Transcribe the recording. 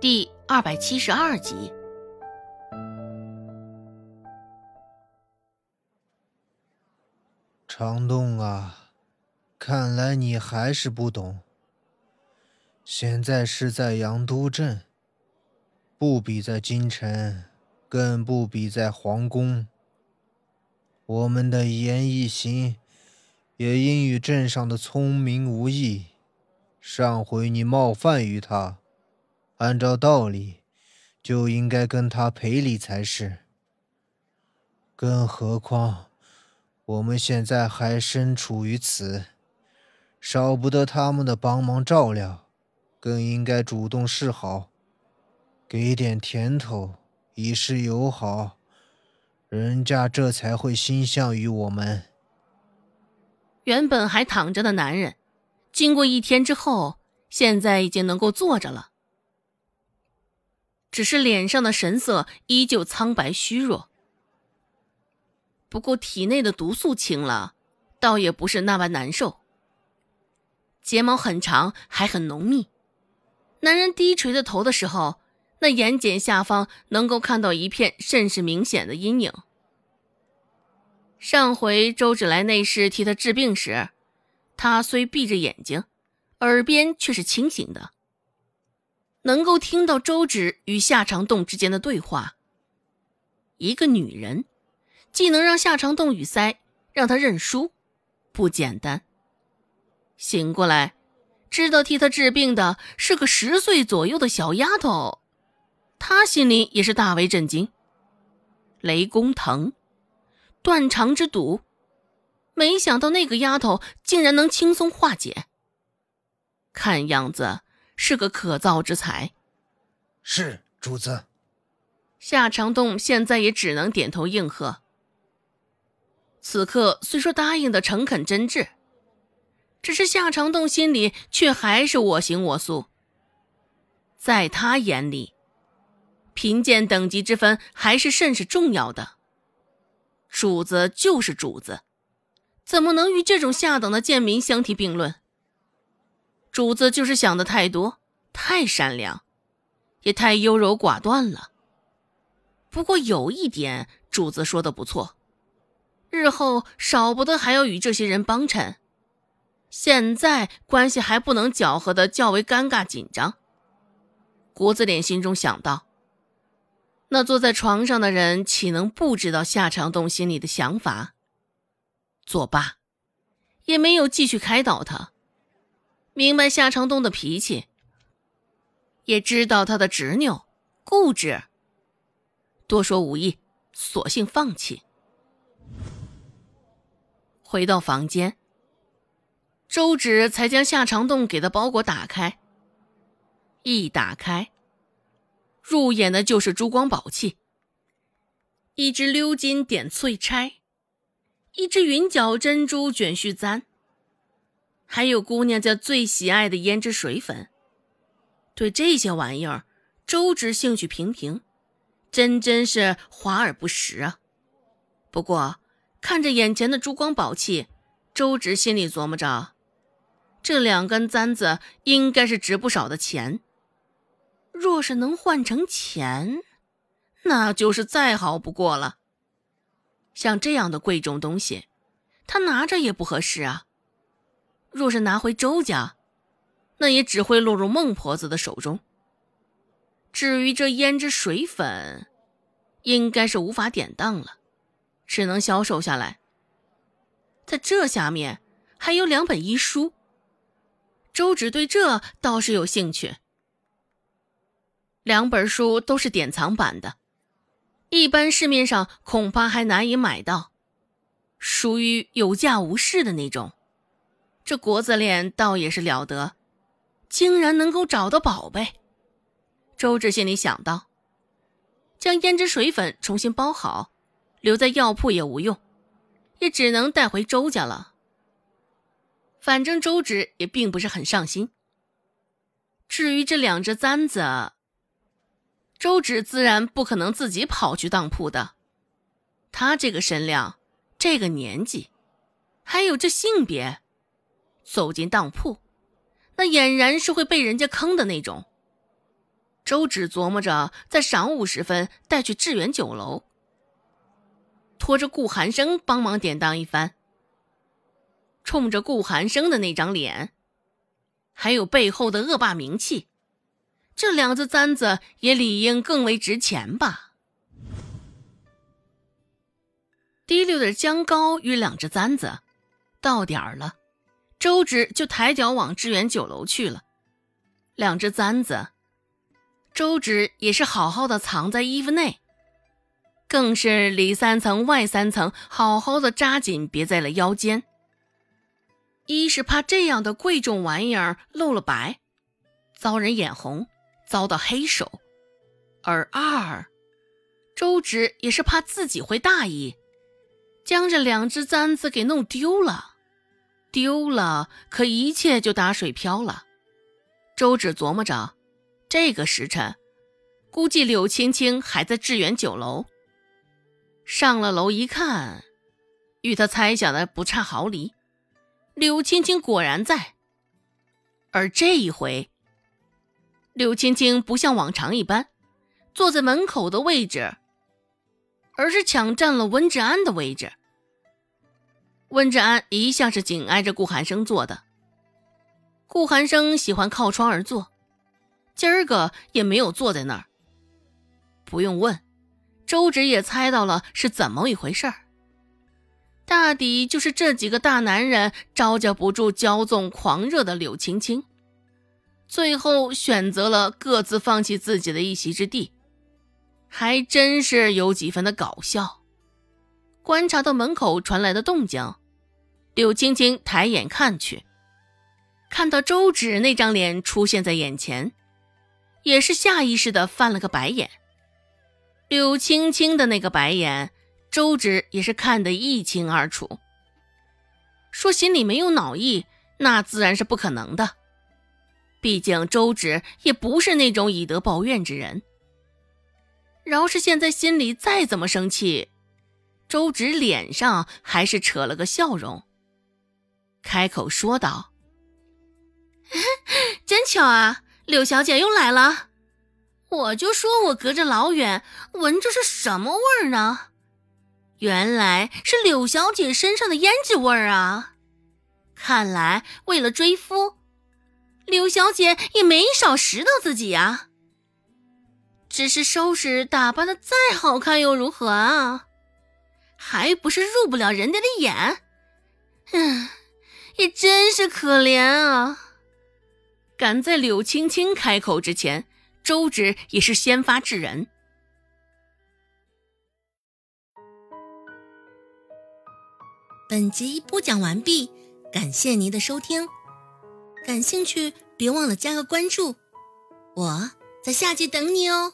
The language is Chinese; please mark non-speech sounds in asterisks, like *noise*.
第二百七十二集。长栋啊，看来你还是不懂。现在是在阳都镇，不比在京城，更不比在皇宫。我们的严一行也因与镇上的聪明无异，上回你冒犯于他。按照道理，就应该跟他赔礼才是。更何况，我们现在还身处于此，少不得他们的帮忙照料，更应该主动示好，给点甜头，以示友好，人家这才会心向于我们。原本还躺着的男人，经过一天之后，现在已经能够坐着了。只是脸上的神色依旧苍白虚弱，不过体内的毒素清了，倒也不是那般难受。睫毛很长，还很浓密。男人低垂着头的时候，那眼睑下方能够看到一片甚是明显的阴影。上回周芷来内侍替他治病时，他虽闭着眼睛，耳边却是清醒的。能够听到周芷与夏长栋之间的对话。一个女人，既能让夏长栋语塞，让他认输，不简单。醒过来，知道替他治病的是个十岁左右的小丫头，他心里也是大为震惊。雷公藤，断肠之毒，没想到那个丫头竟然能轻松化解。看样子。是个可造之才，是主子。夏长栋现在也只能点头应和。此刻虽说答应的诚恳真挚，只是夏长栋心里却还是我行我素。在他眼里，贫贱等级之分还是甚是重要的。主子就是主子，怎么能与这种下等的贱民相提并论？主子就是想的太多，太善良，也太优柔寡断了。不过有一点，主子说的不错，日后少不得还要与这些人帮衬。现在关系还不能搅和的较为尴尬紧张。国子脸心中想到，那坐在床上的人岂能不知道夏长栋心里的想法？作罢，也没有继续开导他。明白夏长东的脾气，也知道他的执拗、固执，多说无益，索性放弃。回到房间，周芷才将夏长栋给的包裹打开。一打开，入眼的就是珠光宝气：一只鎏金点翠钗，一只云角珍珠卷须簪。还有姑娘家最喜爱的胭脂水粉，对这些玩意儿，周芷兴趣平平，真真是华而不实啊。不过看着眼前的珠光宝气，周芷心里琢磨着，这两根簪子应该是值不少的钱。若是能换成钱，那就是再好不过了。像这样的贵重东西，他拿着也不合适啊。若是拿回周家，那也只会落入孟婆子的手中。至于这胭脂水粉，应该是无法典当了，只能销售下来。在这下面还有两本医书，周芷对这倒是有兴趣。两本书都是典藏版的，一般市面上恐怕还难以买到，属于有价无市的那种。这国子脸倒也是了得，竟然能够找到宝贝。周芷心里想到，将胭脂水粉重新包好，留在药铺也无用，也只能带回周家了。反正周芷也并不是很上心。至于这两只簪子，周芷自然不可能自己跑去当铺的。他这个身量，这个年纪，还有这性别。走进当铺，那俨然是会被人家坑的那种。周芷琢磨着在晌午时分带去致远酒楼，拖着顾寒生帮忙典当一番。冲着顾寒生的那张脸，还有背后的恶霸名气，这两只簪子也理应更为值钱吧？提溜的姜糕与两只簪子，到点儿了，周芷就抬脚往致远酒楼去了。两只簪子，周芷也是好好的藏在衣服内，更是里三层外三层，好好的扎紧别在了腰间。一是怕这样的贵重玩意儿露了白，遭人眼红，遭到黑手；而二，周芷也是怕自己会大意，将这两只簪子给弄丢了。丢了，可一切就打水漂了。周芷琢磨着，这个时辰，估计柳青青还在致远酒楼。上了楼一看，与他猜想的不差毫厘。柳青青果然在，而这一回，柳青青不像往常一般坐在门口的位置，而是抢占了温志安的位置。温志安一向是紧挨着顾寒生坐的，顾寒生喜欢靠窗而坐，今儿个也没有坐在那儿。不用问，周芷也猜到了是怎么一回事儿。大抵就是这几个大男人招架不住骄纵狂热的柳青青，最后选择了各自放弃自己的一席之地，还真是有几分的搞笑。观察到门口传来的动静，柳青青抬眼看去，看到周芷那张脸出现在眼前，也是下意识的翻了个白眼。柳青青的那个白眼。周芷也是看得一清二楚，说心里没有恼意，那自然是不可能的。毕竟周芷也不是那种以德报怨之人。饶是现在心里再怎么生气，周芷脸上还是扯了个笑容，开口说道：“ *laughs* 真巧啊，柳小姐又来了。我就说我隔着老远闻着是什么味儿呢？”原来是柳小姐身上的胭脂味儿啊！看来为了追夫，柳小姐也没少拾掇自己呀。只是收拾打扮的再好看又如何啊？还不是入不了人家的眼。*sighs* 嗯，也真是可怜啊！赶在柳青青开口之前，周芷也是先发制人。本集播讲完毕，感谢您的收听。感兴趣别忘了加个关注，我在下集等你哦。